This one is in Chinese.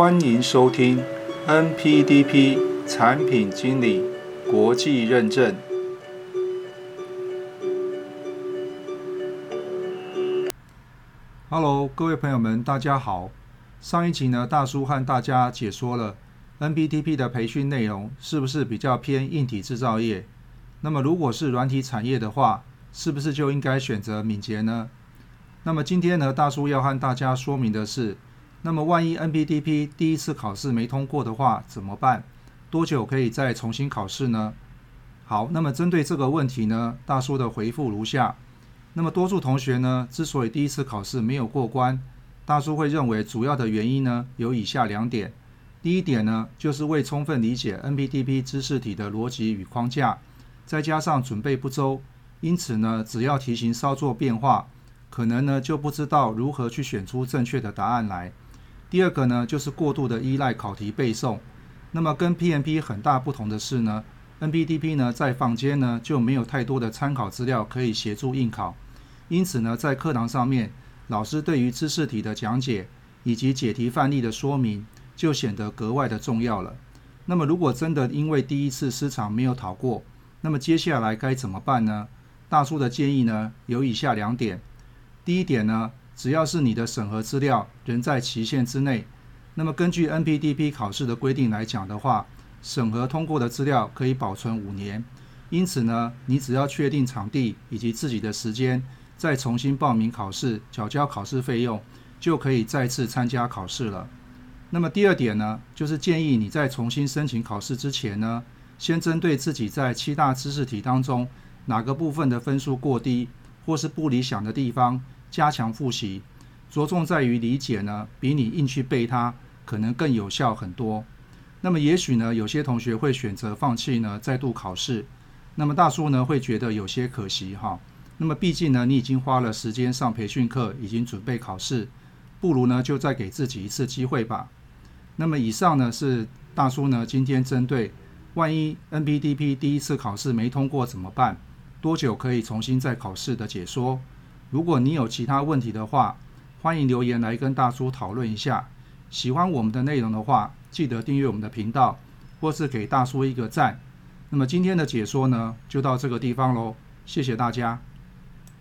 欢迎收听 NPDP 产品经理国际认证。Hello，各位朋友们，大家好。上一集呢，大叔和大家解说了 NPDP 的培训内容是不是比较偏硬体制造业？那么如果是软体产业的话，是不是就应该选择敏捷呢？那么今天呢，大叔要和大家说明的是，那么万一 NPDP 第一次考试没通过的话怎么办？多久可以再重新考试呢？好，那么针对这个问题呢，大叔的回复如下。那么多数同学呢，之所以第一次考试没有过关，大叔会认为主要的原因呢有以下两点。第一点呢，就是未充分理解 NPDP 知识体的逻辑与框架，再加上准备不周，因此呢，只要题型稍作变化。可能呢就不知道如何去选出正确的答案来。第二个呢就是过度的依赖考题背诵。那么跟 PMP 很大不同的是呢，NPDP 呢在坊间呢就没有太多的参考资料可以协助应考，因此呢在课堂上面，老师对于知识题的讲解以及解题范例的说明就显得格外的重要了。那么如果真的因为第一次失常没有考过，那么接下来该怎么办呢？大叔的建议呢有以下两点。第一点呢，只要是你的审核资料仍在期限之内，那么根据 NPDP 考试的规定来讲的话，审核通过的资料可以保存五年。因此呢，你只要确定场地以及自己的时间，再重新报名考试，缴交考试费用，就可以再次参加考试了。那么第二点呢，就是建议你在重新申请考试之前呢，先针对自己在七大知识题当中哪个部分的分数过低。或是不理想的地方，加强复习，着重在于理解呢，比你硬去背它可能更有效很多。那么也许呢，有些同学会选择放弃呢，再度考试。那么大叔呢，会觉得有些可惜哈。那么毕竟呢，你已经花了时间上培训课，已经准备考试，不如呢，就再给自己一次机会吧。那么以上呢，是大叔呢今天针对万一 NBDP 第一次考试没通过怎么办？多久可以重新再考试的解说？如果你有其他问题的话，欢迎留言来跟大叔讨论一下。喜欢我们的内容的话，记得订阅我们的频道，或是给大叔一个赞。那么今天的解说呢，就到这个地方喽，谢谢大家。